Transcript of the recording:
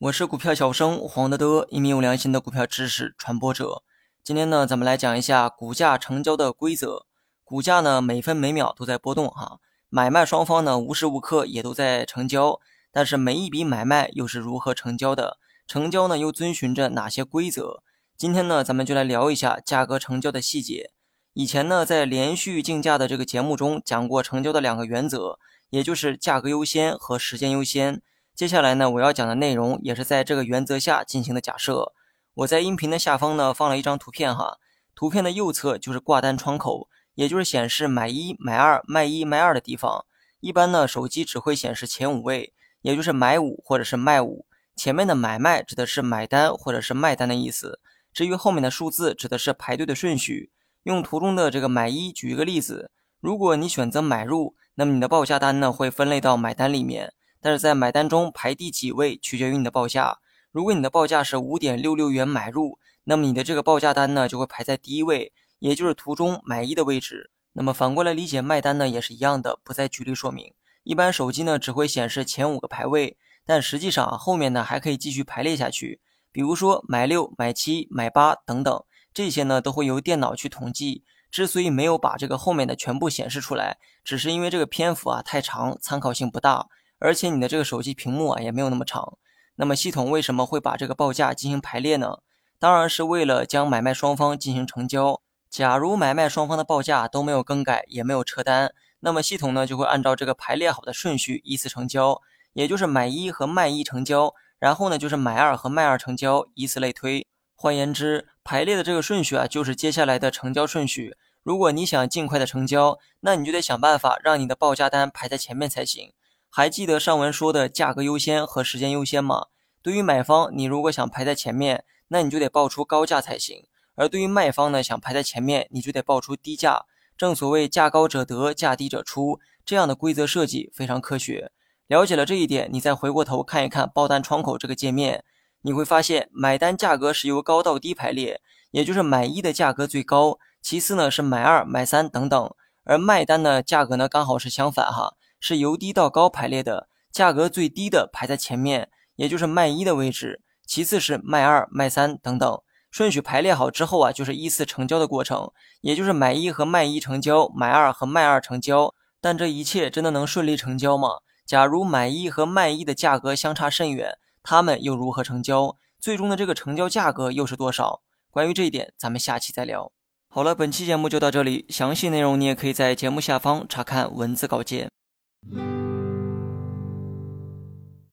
我是股票小生黄德德，一名有良心的股票知识传播者。今天呢，咱们来讲一下股价成交的规则。股价呢，每分每秒都在波动哈，买卖双方呢，无时无刻也都在成交。但是每一笔买卖又是如何成交的？成交呢，又遵循着哪些规则？今天呢，咱们就来聊一下价格成交的细节。以前呢，在连续竞价的这个节目中讲过成交的两个原则，也就是价格优先和时间优先。接下来呢，我要讲的内容也是在这个原则下进行的假设。我在音频的下方呢放了一张图片哈，图片的右侧就是挂单窗口，也就是显示买一买二卖一卖二的地方。一般呢，手机只会显示前五位，也就是买五或者是卖五。前面的买卖指的是买单或者是卖单的意思，至于后面的数字指的是排队的顺序。用图中的这个买一举一个例子，如果你选择买入，那么你的报价单呢会分类到买单里面，但是在买单中排第几位取决于你的报价。如果你的报价是五点六六元买入，那么你的这个报价单呢就会排在第一位，也就是图中买一的位置。那么反过来理解卖单呢也是一样的，不再举例说明。一般手机呢只会显示前五个排位，但实际上后面呢还可以继续排列下去，比如说买六、买七、买八等等。这些呢都会由电脑去统计。之所以没有把这个后面的全部显示出来，只是因为这个篇幅啊太长，参考性不大，而且你的这个手机屏幕啊也没有那么长。那么系统为什么会把这个报价进行排列呢？当然是为了将买卖双方进行成交。假如买卖双方的报价都没有更改，也没有撤单，那么系统呢就会按照这个排列好的顺序依次成交，也就是买一和卖一成交，然后呢就是买二和卖二成交，以此类推。换言之，排列的这个顺序啊，就是接下来的成交顺序。如果你想尽快的成交，那你就得想办法让你的报价单排在前面才行。还记得上文说的价格优先和时间优先吗？对于买方，你如果想排在前面，那你就得报出高价才行；而对于卖方呢，想排在前面，你就得报出低价。正所谓价高者得，价低者出，这样的规则设计非常科学。了解了这一点，你再回过头看一看报单窗口这个界面。你会发现，买单价格是由高到低排列，也就是买一的价格最高，其次呢是买二、买三等等，而卖单呢价格呢刚好是相反哈，是由低到高排列的，价格最低的排在前面，也就是卖一的位置，其次是卖二、卖三等等，顺序排列好之后啊，就是依次成交的过程，也就是买一和卖一成交，买二和卖二成交。但这一切真的能顺利成交吗？假如买一和卖一的价格相差甚远。他们又如何成交？最终的这个成交价格又是多少？关于这一点，咱们下期再聊。好了，本期节目就到这里，详细内容你也可以在节目下方查看文字稿件。